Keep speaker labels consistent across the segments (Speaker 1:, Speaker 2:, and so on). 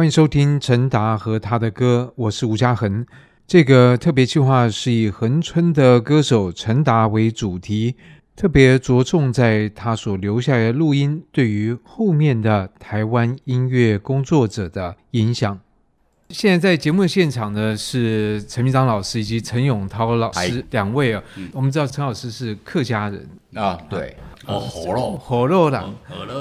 Speaker 1: 欢迎收听陈达和他的歌，我是吴嘉恒。这个特别计划是以恒春的歌手陈达为主题，特别着重在他所留下来的录音对于后面的台湾音乐工作者的影响。现在在节目的现场呢，是陈明章老师以及陈永涛老师两位啊。嗯、我们知道陈老师是客家人
Speaker 2: 啊，对。哦，火肉，
Speaker 1: 火肉的，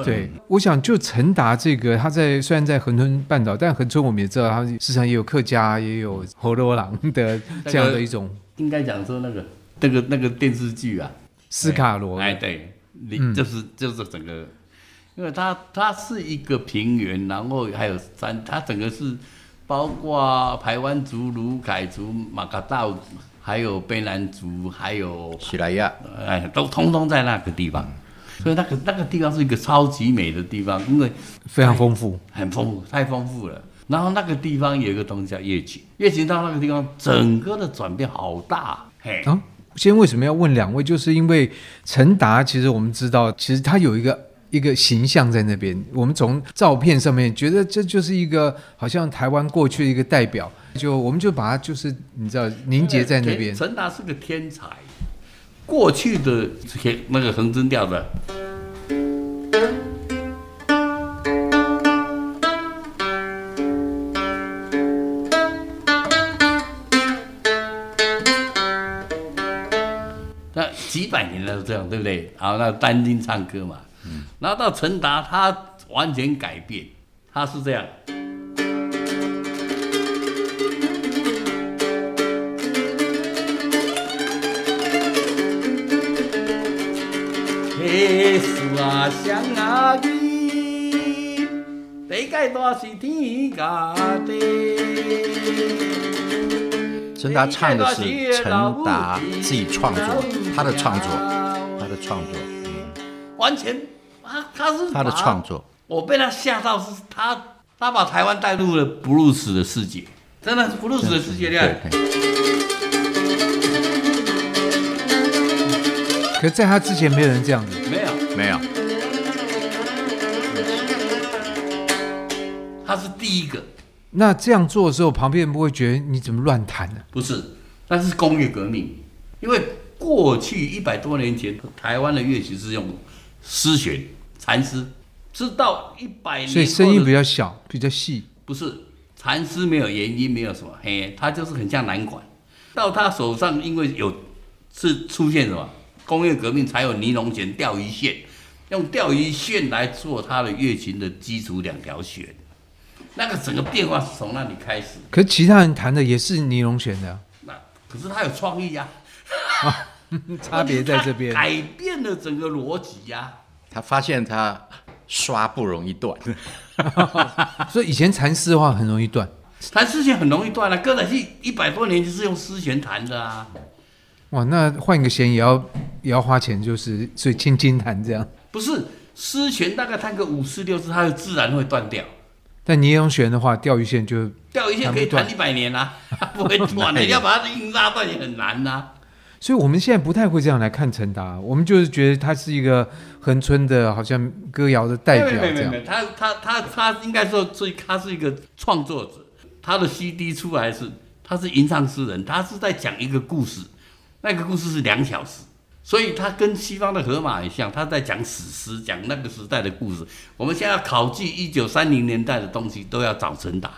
Speaker 1: 对，我想就陈达这个，他在虽然在恒春半岛，但恒春我们也知道，他市场也有客家，也有火肉郎的这样的一种。
Speaker 2: 应该讲说那个那个那个电视剧啊，
Speaker 1: 斯卡罗，
Speaker 2: 哎，对，你就是就是整个，因为它它是一个平原，然后还有山，它整个是包括台湾族、鲁凯族、马卡道。还有卑南族，还有
Speaker 3: 喜来亚，
Speaker 2: 哎，都通通在那个地方，所以那个那个地方是一个超级美的地方，因为
Speaker 1: 非常丰富，
Speaker 2: 很丰富，太丰富了。然后那个地方有一个东西叫夜景，夜景到那个地方，整个的转变好大。嘿，
Speaker 1: 啊，先为什么要问两位？就是因为陈达，其实我们知道，其实他有一个。一个形象在那边，我们从照片上面觉得这就是一个好像台湾过去的一个代表，就我们就把它就是你知道凝结在那边。
Speaker 2: 陈达是个天才，过去的那个恒春调的，那几百年了都这样，对不对？好，那单丁唱歌嘛。嗯，然后到陈达，他完全改变，他是这样。嘿，树啊香啊绿，地界大是天家地。
Speaker 3: 陈达唱的是陈达自己创作，他的创作，他的创作。
Speaker 2: 完全，他他是
Speaker 3: 他的创作，
Speaker 2: 我被他吓到，是他他把台湾带入了布鲁斯的世界，真的是布鲁斯的世界，对。
Speaker 1: 可是在他之前没有人这样子，
Speaker 2: 没有
Speaker 3: 没有，
Speaker 2: 他是第一个。
Speaker 1: 那这样做的时候，旁边人不会觉得你怎么乱弹呢？
Speaker 2: 不是，那是工业革命，因为过去一百多年前，台湾的乐器是用。丝弦、蚕丝，是到一百年，
Speaker 1: 所以声音比较小，比较细。
Speaker 2: 不是蚕丝没有原因，没有什么，嘿，它就是很像南管。到他手上，因为有是出现什么工业革命，才有尼龙弦、钓鱼线，用钓鱼线来做他的乐琴的基础两条弦。那个整个变化是从那里开始。
Speaker 1: 可是其他人弹的也是尼龙弦的，
Speaker 2: 那可是他有创意呀、
Speaker 1: 啊。啊 差别在这边，
Speaker 2: 改变了整个逻辑呀。
Speaker 3: 他发现他刷不容易断，
Speaker 1: 所以以前蚕丝的话很容易断，
Speaker 2: 弹丝弦很容易断了。歌仔戏一百多年就是用丝弦弹的啊。
Speaker 1: 哇，那换一个弦也要也要花钱，就是所以轻轻弹这样。
Speaker 2: 不是丝弦大概弹个五次六次，它就自然会断掉。
Speaker 1: 但尼龙弦的话，钓鱼线就钓
Speaker 2: 鱼线可以弹一百年啊，不会断的。你 要把它硬拉断也很难呐、啊。
Speaker 1: 所以，我们现在不太会这样来看陈达，我们就是觉得他是一个恒春的，好像歌谣的代表这样。没没没没，
Speaker 2: 他他他他应该说，所以他是一个创作者。他的 CD 出来是，他是吟唱诗人，他是在讲一个故事，那个故事是两小时，所以他跟西方的荷马很像，他在讲史诗，讲那个时代的故事。我们现在要考据一九三零年代的东西，都要找陈达，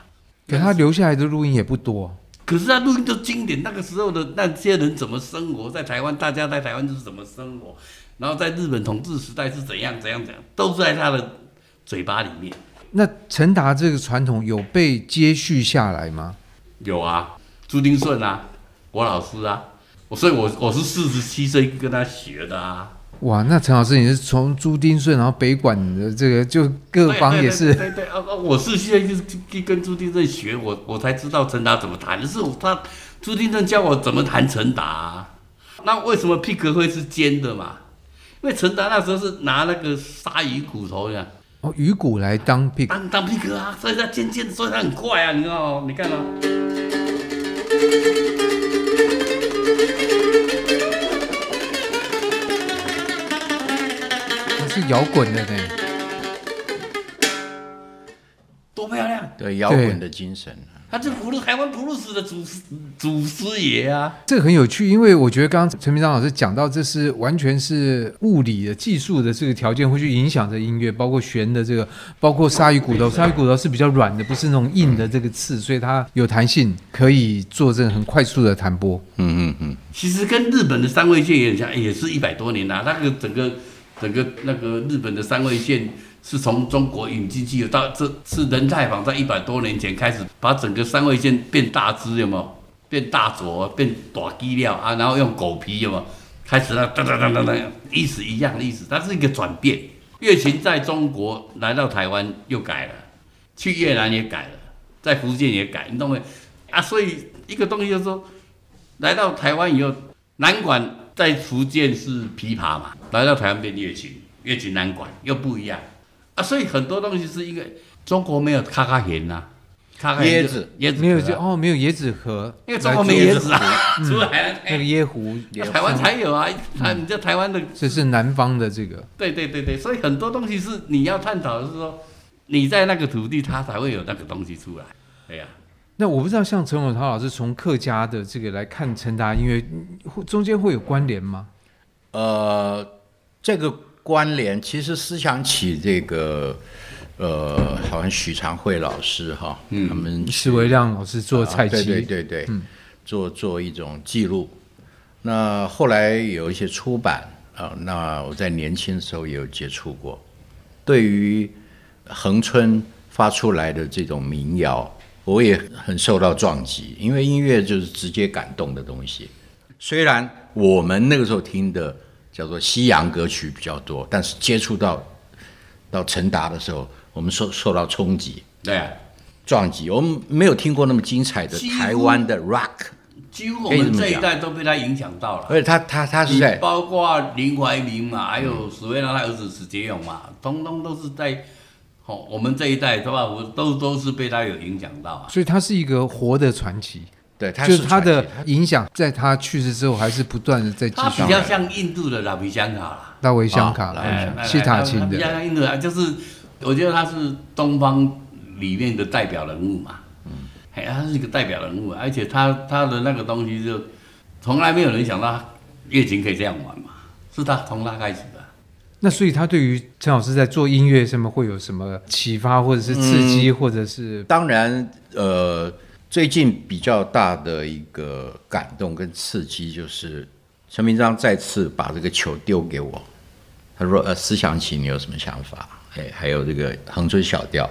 Speaker 1: 可他留下来的录音也不多。
Speaker 2: 可是他录音都经典，那个时候的那些人怎么生活在台湾？大家在台湾就是怎么生活？然后在日本统治时代是怎样怎样怎样，都在他的嘴巴里面。
Speaker 1: 那陈达这个传统有被接续下来吗？
Speaker 2: 有啊，朱丁顺啊，我老师啊，我所以我我是四十七岁跟他学的啊。
Speaker 1: 哇，那陈老师，你是从朱丁顺，然后北管的这个，就各方也是。
Speaker 2: 对对，对对啊啊！我是现在就是跟朱丁顺学，我我才知道陈达怎么弹。是他朱丁顺教我怎么弹陈达，啊。那为什么 pick 会是尖的嘛？因为陈达那时候是拿那个鲨鱼骨头呀，
Speaker 1: 哦，鱼骨来当 pick，
Speaker 2: 当当 pick 啊，所以它尖尖的，所以它很快啊，你知道吗？你看啊。
Speaker 1: 摇滚的呢，
Speaker 2: 多漂亮！
Speaker 3: 对摇滚的精神。
Speaker 2: 他是普鲁台湾普鲁斯的祖师祖师爷啊！
Speaker 1: 这个很有趣，因为我觉得刚刚陈明章老师讲到，这是完全是物理的技术的这个条件会去影响这音乐，包括弦的这个，包括鲨鱼骨头，鲨鱼骨头是比较软的，不是那种硬的这个刺，所以它有弹性，可以做这个很快速的弹拨。
Speaker 3: 嗯嗯嗯。
Speaker 2: 其实跟日本的三味线也很像，也是一百多年啦、啊。那个整个整个那个日本的三味线。是从中国引进去的，到这是人太坊在一百多年前开始把整个三味线变大支，有没有？变大轴，变大机料啊，然后用狗皮，有没有？开始了，哒哒哒哒哒，意思一样的意思，它是一个转变。乐琴在中国来到台湾又改了，去越南也改了，在福建也改，你懂没？啊，所以一个东西就是说，来到台湾以后，南管在福建是琵琶嘛，来到台湾变乐琴，乐琴难管又不一样。啊，所以很多东西是因为中国没有卡卡弦呐，
Speaker 3: 卡卡椰子
Speaker 1: 椰子没有就哦没有椰子核，
Speaker 2: 因为中国没椰子啊，除 了
Speaker 1: 台湾那个椰壶，
Speaker 2: 台湾才有啊。啊，你在台湾的
Speaker 1: 这是南方的这个，
Speaker 2: 对对对对，所以很多东西是你要探讨的是说你在那个土地，它才会有那个东西出来。对呀，
Speaker 1: 那我不知道像陈永涛老师从客家的这个来看陈达音乐，中间会有关联吗？
Speaker 3: 呃，这个。关联其实思想起这个，呃，好像许长惠老师哈，嗯、他们
Speaker 1: 施维亮老师做采集、
Speaker 3: 啊，对对对对，嗯、做做一种记录。那后来有一些出版啊，那我在年轻的时候也有接触过。对于恒春发出来的这种民谣，我也很受到撞击，因为音乐就是直接感动的东西。虽然我们那个时候听的。叫做西洋歌曲比较多，但是接触到到陈达的时候，我们受受到冲击，
Speaker 2: 对啊，
Speaker 3: 撞击。我们没有听过那么精彩的台湾的 rock，
Speaker 2: 几乎我们这一代都被他影响到了。
Speaker 3: 而且他他他是在
Speaker 2: 包括林怀民嘛，还有史维亮他儿子史杰勇嘛，通通都是在哦，我们这一代对吧？我都都是被他有影响到啊。
Speaker 1: 所以他是一个活的传奇。
Speaker 3: 对，他
Speaker 1: 就是他的影响，在他去世之后还是不断的在继续。他
Speaker 2: 比较像印度的拉维香卡啦，
Speaker 1: 拉维香卡啦，西塔琴的。比较
Speaker 2: 像印度啊，就是我觉得他是东方里面的代表人物嘛。嗯，哎，他是一个代表人物，而且他他的那个东西就从来没有人想到乐琴可以这样玩嘛，是他从他开始的。
Speaker 1: 那所以他对于陈老师在做音乐上面会有什么启发，或者是刺激，嗯、或者是？
Speaker 3: 当然，呃。最近比较大的一个感动跟刺激，就是陈明章再次把这个球丢给我。他说：“呃，思想起你有什么想法？哎，还有这个恒春小调。”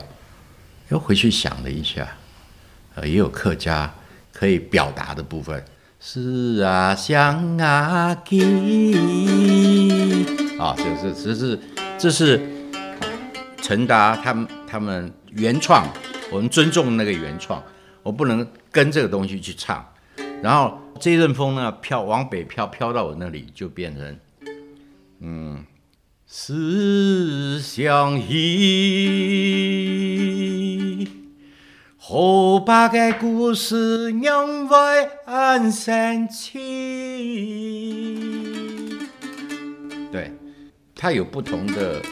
Speaker 3: 又回去想了一下，呃，也有客家可以表达的部分。是啊，想啊，记啊，这是这是这是陈达他们他们原创，我们尊重那个原创。我不能跟这个东西去唱，然后这一阵风呢，飘往北飘，飘到我那里就变成，嗯，思乡意，后把个故事酿为安神情。对，它有不同的。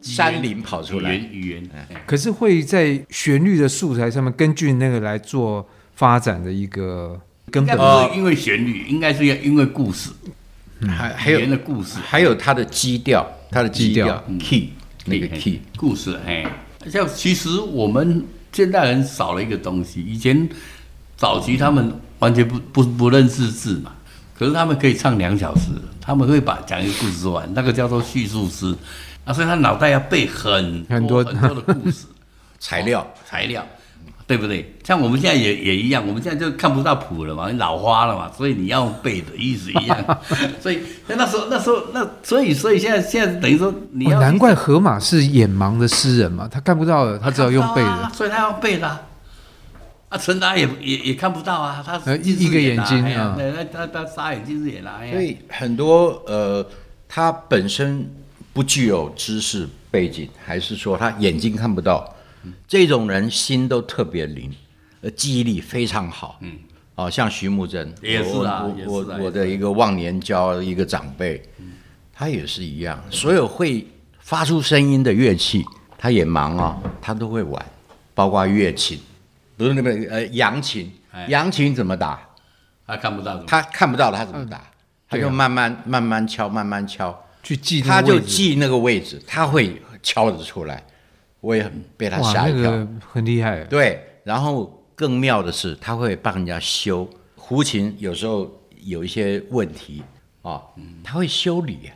Speaker 3: 山林跑出来，
Speaker 2: 语言，
Speaker 1: 可是会在旋律的素材上面根据那个来做发展的一个根本。
Speaker 2: 不是因为旋律，应该是要因为故事，
Speaker 3: 还还有的故事，还有它的基调，它的基调 key 那个 key
Speaker 2: 故事。哎，像其实我们现代人少了一个东西，以前早期他们完全不不不认识字嘛，可是他们可以唱两小时，他们会把讲一个故事说完，那个叫做叙述诗。啊，所以他脑袋要背很多很多很多的故事
Speaker 3: 材料、
Speaker 2: 哦、材料，对不对？像我们现在也也一样，我们现在就看不到谱了嘛，你老花了嘛，所以你要背的意思一样。所以那时候那时候那所以所以现在现在等于说你要、哦、
Speaker 1: 难怪河马是眼盲的诗人嘛，他看不到的，他只要用背的，
Speaker 2: 啊、所以他要背的。啊，陈达也也也看不到啊，他是一
Speaker 1: 一个眼睛啊，
Speaker 2: 那，他他他眼睛是眼啊，
Speaker 3: 所以很多呃，他本身。不具有知识背景，还是说他眼睛看不到？这种人心都特别灵，呃，记忆力非常好。嗯，哦，像徐慕真
Speaker 2: 也是啊，
Speaker 3: 我我我的一个忘年交一个长辈，他也是一样。所有会发出声音的乐器，他也忙啊，他都会玩，包括乐琴，不是那个呃扬琴，扬琴怎么打？
Speaker 2: 他看不到，
Speaker 3: 他看不到他怎么打，他就慢慢慢慢敲，慢慢敲，
Speaker 1: 去记，
Speaker 3: 他就记那个位置，他会敲得出来。我也很被他吓一跳，
Speaker 1: 很厉害。
Speaker 3: 对，然后更妙的是，他会帮人家修胡琴，有时候有一些问题啊，他会修理。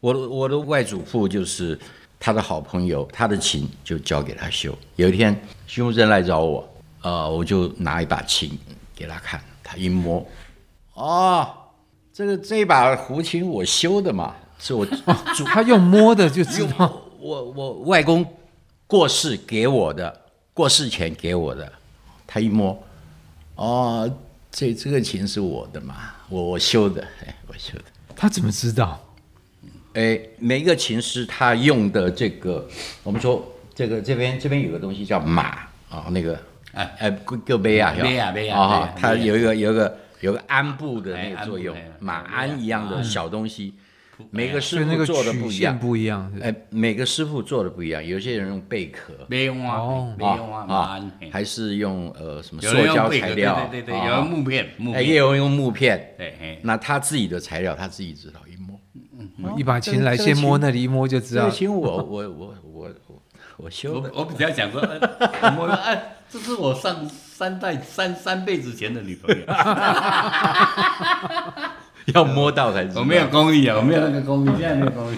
Speaker 3: 我的我的外祖父就是他的好朋友，他的琴就交给他修。有一天，徐木珍来找我，呃，我就拿一把琴给他看，他一摸，哦，这个这把胡琴我修的嘛，是我 主，
Speaker 1: 他用摸的就知道，
Speaker 3: 我我外公。过世给我的，过世前给我的，他一摸，哦，这这个琴是我的嘛，我我修的，哎，我修的。
Speaker 1: 他怎么知道？
Speaker 3: 哎，每一个琴师他用的这个，我们说这个这边这边有个东西叫码啊，那个哎。哎，个杯啊，
Speaker 2: 杯啊杯
Speaker 3: 啊，它有一个有一个有个鞍部的那个作用，马鞍一样的小东西。每个师傅做的不一样，
Speaker 1: 不一样。
Speaker 3: 哎，每个师傅做的不一样，有些人用贝壳，
Speaker 2: 没用啊，没用啊，
Speaker 3: 马鞍，还是用呃什么塑胶材料？
Speaker 2: 对对对，有人木片，木
Speaker 3: 片，也有人用木片。对，那他自己的材料，他自己知道，一摸，
Speaker 1: 一把琴来，先摸那里，一摸就知道。
Speaker 3: 这琴我我我我修的。
Speaker 2: 我比较想说，我哎，这是我上三代三三辈子前的女朋友。
Speaker 3: 要摸到才知道。
Speaker 2: 我没有功力啊，我没有那个功力，现在没有功力。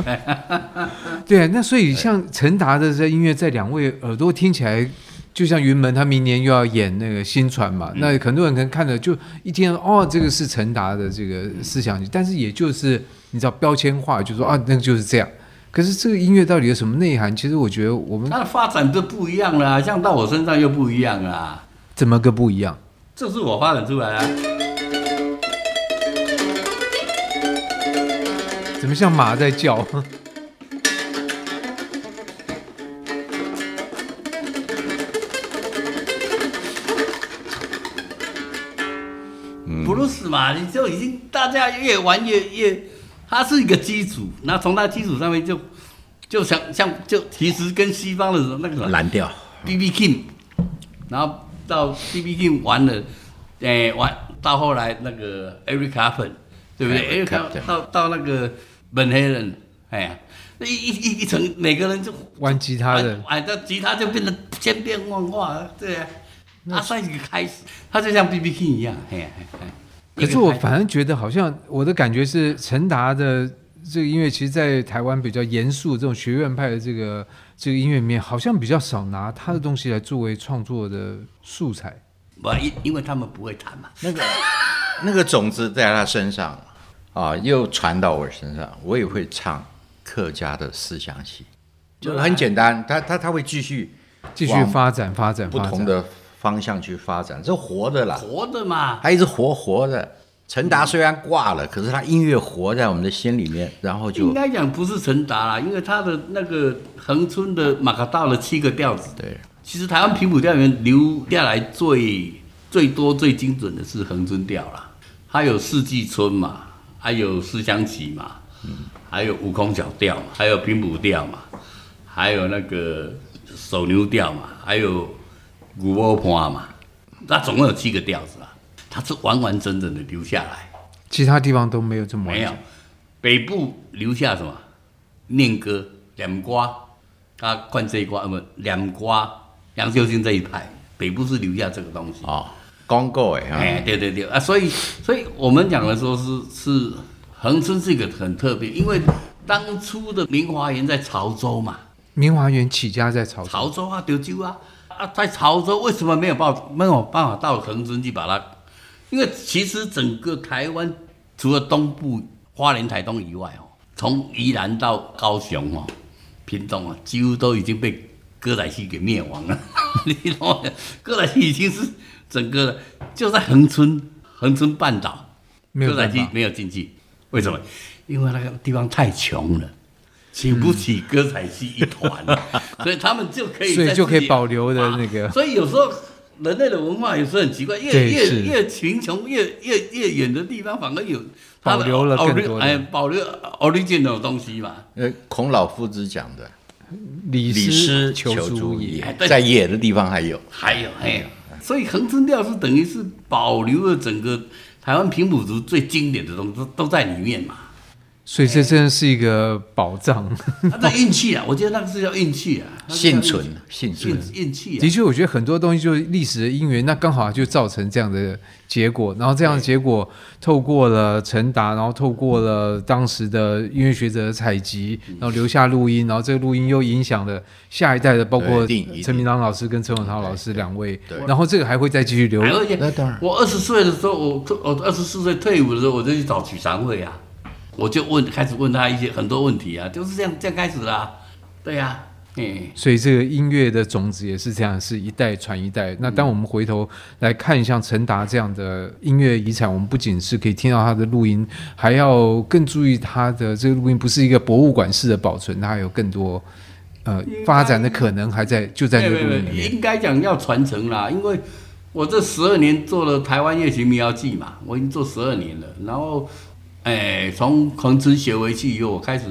Speaker 1: 对啊，那所以像陈达的这音乐，在两位耳朵听起来，就像云门，他明年又要演那个新传嘛，嗯、那很多人可能看着就一听哦，这个是陈达的这个思想，但是也就是你知道标签化，就说啊，那个就是这样。可是这个音乐到底有什么内涵？其实我觉得我们
Speaker 2: 它的发展的不一样了，啊，像到我身上又不一样啦。
Speaker 1: 怎么个不一样？
Speaker 2: 这是我发展出来的，啊。
Speaker 1: 怎么像马在叫？
Speaker 2: 布鲁斯嘛，你就已经大家越玩越越，它是一个基础，那从它基础上面就就像像就其实跟西方的那个
Speaker 3: 蓝调
Speaker 2: ，B.B. King，然后到 B.B. King 完了，哎完到后来那个 Eric Clapton 对不对？Eric Clapton 到到那个。本黑人，哎呀，一一一一层，每个人就
Speaker 1: 玩吉他的，
Speaker 2: 哎，这吉他就变得千变万化，对啊，那算一个开始，它就像 B.B. King 一样，哎呀，
Speaker 1: 可是我反而觉得，好像我的感觉是，陈达的这个音乐，其实，在台湾比较严肃这种学院派的这个这个音乐里面，好像比较少拿他的东西来作为创作的素材。
Speaker 2: 不，因因为他们不会弹嘛，
Speaker 3: 那个那个种子在他身上。啊，又传到我身上，我也会唱客家的思想戏，就很简单，他他他会继续
Speaker 1: 继续发展发展
Speaker 3: 不同的方向去发展，这活的啦，
Speaker 2: 活的嘛，
Speaker 3: 还一直活活的。陈达虽然挂了，可是他音乐活在我们的心里面，然后就
Speaker 2: 应该讲不是陈达啦，因为他的那个恒春的马卡道的七个调子，
Speaker 3: 对，
Speaker 2: 其实台湾平谱调里面留下来最最多最精准的是恒春调啦，还有四季春嘛。还有思乡曲嘛，嗯，还有悟空小调嘛，还有平谱调嘛，还有那个手牛调嘛，还有古波坡嘛，那总共有七个调子啊，它是完完整整的留下来，
Speaker 1: 其他地方都没有这么
Speaker 2: 没有，北部留下什么？念歌、两瓜，他灌这一瓜，不两瓜，杨秀清这一派，北部是留下这个东西。
Speaker 3: 哦。广告哎，
Speaker 2: 哎，对对对啊，所以，所以我们讲的说是是恒春是一个很特别，因为当初的明华园在潮州嘛，
Speaker 1: 明华园起家在潮州，
Speaker 2: 潮州啊，潮州啊，啊，在潮州为什么没有办没有办法到恒春去把它？因为其实整个台湾除了东部花莲、台东以外哦，从宜兰到高雄哦，屏东啊，几乎都已经被歌仔戏给灭亡了。你懂吗？歌仔戏已经是。整个就在恒春，恒春半岛，歌仔戏没有进去，为什么？因为那个地方太穷了，请不起歌仔戏一团，嗯、所以他们就可以，
Speaker 1: 所以就可以保留的那个。
Speaker 2: 所以有时候人类的文化有时候很奇怪，越越越贫穷，越越越远的地方反而有
Speaker 1: 保留了更多的，
Speaker 2: 哎，保留 original 的东西嘛。
Speaker 3: 呃，孔老夫子讲的，
Speaker 1: 李
Speaker 3: 李斯
Speaker 1: 求
Speaker 3: 诸
Speaker 1: 野，
Speaker 3: 在野的地方还有，
Speaker 2: 还有还有，所以恒春调是等于是保留了整个台湾平埔族最经典的东西都都在里面嘛。
Speaker 1: 所以这真的是一个宝藏。
Speaker 2: 他这运气啊，我觉得那个是叫运气啊，
Speaker 3: 幸存，幸存
Speaker 2: 运。运气啊。
Speaker 1: 的确，我觉得很多东西就是历史的因缘，那刚好就造成这样的结果。然后这样的结果，透过了陈达，然后透过了当时的音乐学者的采集，然后留下录音，然后这个录音又影响了下一代的，包括陈明章老师跟陈永涛老师两位
Speaker 3: 对。
Speaker 1: 然后这个还会再继续留。
Speaker 2: 而且
Speaker 3: 那当然
Speaker 2: 我二十岁的时候，我我二十四岁退伍的时候，我就去找许常惠啊，我就问，开始问他一些很多问题啊，就是这样这样开始啦啊。对呀、啊，嗯，
Speaker 1: 所以这个音乐的种子也是这样，是一代传一代。那当我们回头来看像陈达这样的音乐遗产，我们不仅是可以听到他的录音，还要更注意他的这个录音不是一个博物馆式的保存，它还有更多呃发展的可能还在就在这个录音里面。
Speaker 2: 应该讲要传承啦，因为我这十二年做了台湾乐琴民谣记嘛，我已经做十二年了。然后，哎，从孔子学回去以后，我开始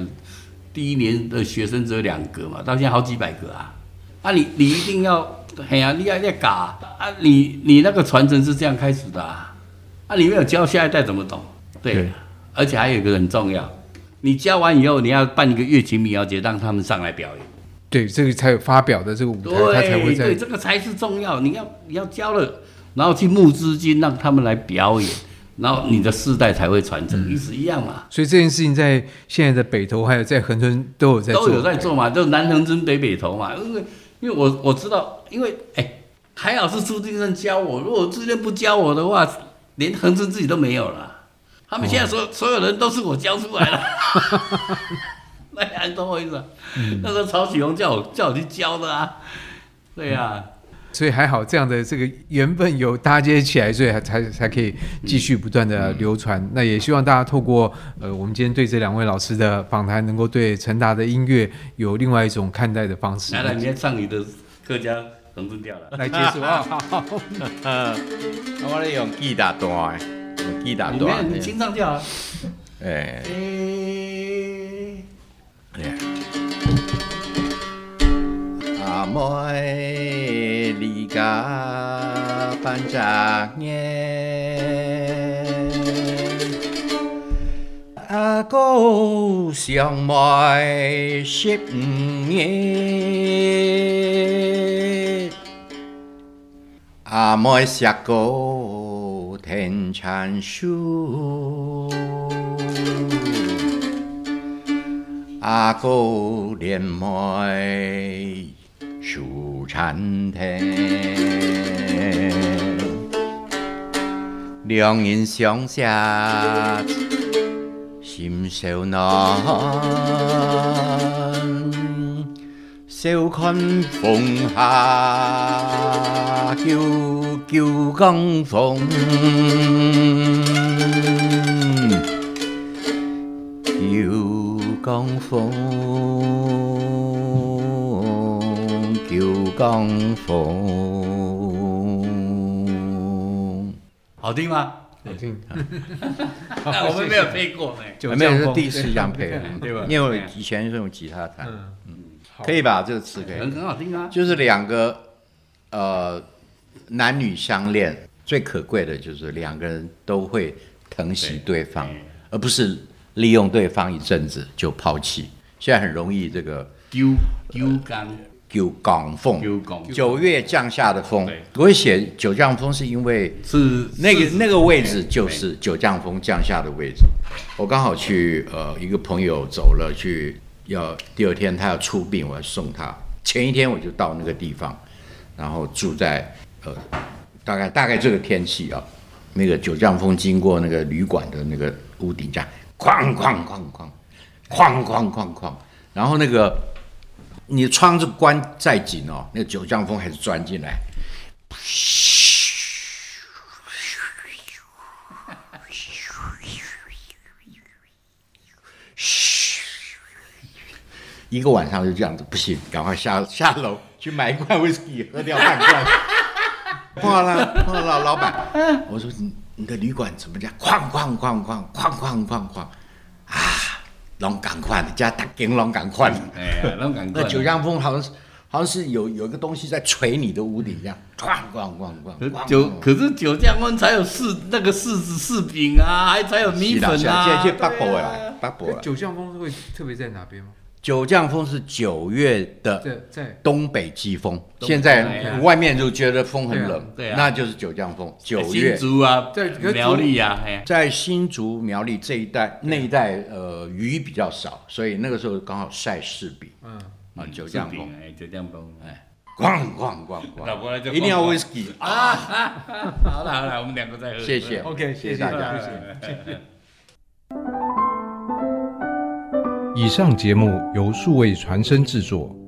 Speaker 2: 第一年的学生只有两个嘛，到现在好几百个啊。啊你，你你一定要，哎呀、啊，你要要搞啊，你你那个传承是这样开始的啊，啊，你没有教下一代怎么懂？对，
Speaker 1: 对
Speaker 2: 而且还有一个很重要，你教完以后，你要办一个乐琴民谣节，让他们上来表演。
Speaker 1: 对，这个才有发表的这个舞台，他才会在
Speaker 2: 对，这个才是重要。你要你要教了，然后去募资金，让他们来表演，然后你的世代才会传承，意思一样嘛。
Speaker 1: 所以这件事情在现在的北投还有在恒春都有在做，
Speaker 2: 都有在做嘛，就南恒春北北投嘛。因为因为我我知道，因为哎，还好是朱定生教我，如果朱金生不教我的话，连恒春自己都没有了。他们现在所、哦、所有人都是我教出来的。那你懂我意思、啊？嗯、那时候曹启宏叫我叫我去教的啊，对呀、啊嗯，
Speaker 1: 所以还好这样的这个缘分有搭接起来，所以才才可以继续不断的流传。嗯、那也希望大家透过呃我们今天对这两位老师的访谈，能够对陈达的音乐有另外一种看待的方式。
Speaker 2: 来来，你先唱你的客家恒春调了，
Speaker 1: 来结束啊！好，
Speaker 3: 我咧用吉他弹，用吉他弹，
Speaker 2: 你清唱就好。
Speaker 3: 哎。阿妹 li gà ban cha nghe à cô xiang mọi ship nghe à mọi xa cô thiên chan shu. À cô điện mọi shu. 树产田，两人相惜心相难，笑看风下叫叫江风。江风，叫江风，
Speaker 2: 好听吗？
Speaker 1: 好听。
Speaker 2: 我们没有配过哎，
Speaker 3: 没有是第一次这样配的，
Speaker 2: 对吧？
Speaker 3: 因为以前是用吉他弹，
Speaker 1: 嗯嗯，
Speaker 3: 可以吧？这个词可以，
Speaker 2: 很很好听啊。
Speaker 3: 就是两个呃男女相恋，最可贵的就是两个人都会疼惜对方，而不是。利用对方一阵子就抛弃，现在很容易这个
Speaker 2: 丢丢港
Speaker 3: 丢港
Speaker 2: 风，
Speaker 3: 九月降下的风。我会写九降风是因为
Speaker 2: 是
Speaker 3: 那个那个位置就是九降风降下的位置。我刚好去呃一个朋友走了去要第二天他要出殡，我要送他。前一天我就到那个地方，然后住在呃大概大概这个天气啊，那个九降风经过那个旅馆的那个屋顶这样。哐哐哐哐，哐哐哐哐，然后那个你的窗子关再紧哦，那个九降风还是钻进来，一个晚上就这样子，不行，赶快下下楼去买一罐威士忌喝掉半罐。碰到了，碰到了老板，我说你。你的旅馆怎么讲？哐哐哐哐哐哐哐哐，啊！拢赶快，加大金拢赶快，
Speaker 2: 哎呀，拢赶快。
Speaker 3: 那九江风好像是好像是有有一个东西在锤你的屋顶一样，咣咣咣咣。
Speaker 2: 九可是九江风才有柿那个柿子柿饼啊，还才有米粉啊。
Speaker 3: 现在去八宝呀，八宝。
Speaker 1: 九江风会特别在哪边吗？
Speaker 3: 九降风是九月的东北季风，现在外面就觉得风很冷，对，那就是九降风。九月。
Speaker 2: 新竹啊，在苗栗啊，
Speaker 3: 在新竹苗栗这一带，那一带呃雨比较少，所以那个时候刚好晒柿饼。嗯。啊，九降风，
Speaker 2: 哎，九降风，哎，
Speaker 3: 咣咣咣咣，一定要威士忌啊！
Speaker 2: 好了好了，我们两个再喝。
Speaker 3: 谢谢
Speaker 1: ，OK，谢谢大家，谢谢。
Speaker 4: 以上节目由数位传声制作。